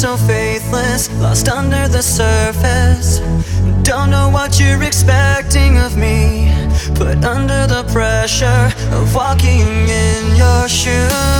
so faithless, lost under the surface. Don't know what you're expecting of me. Put under the pressure of walking in your shoes.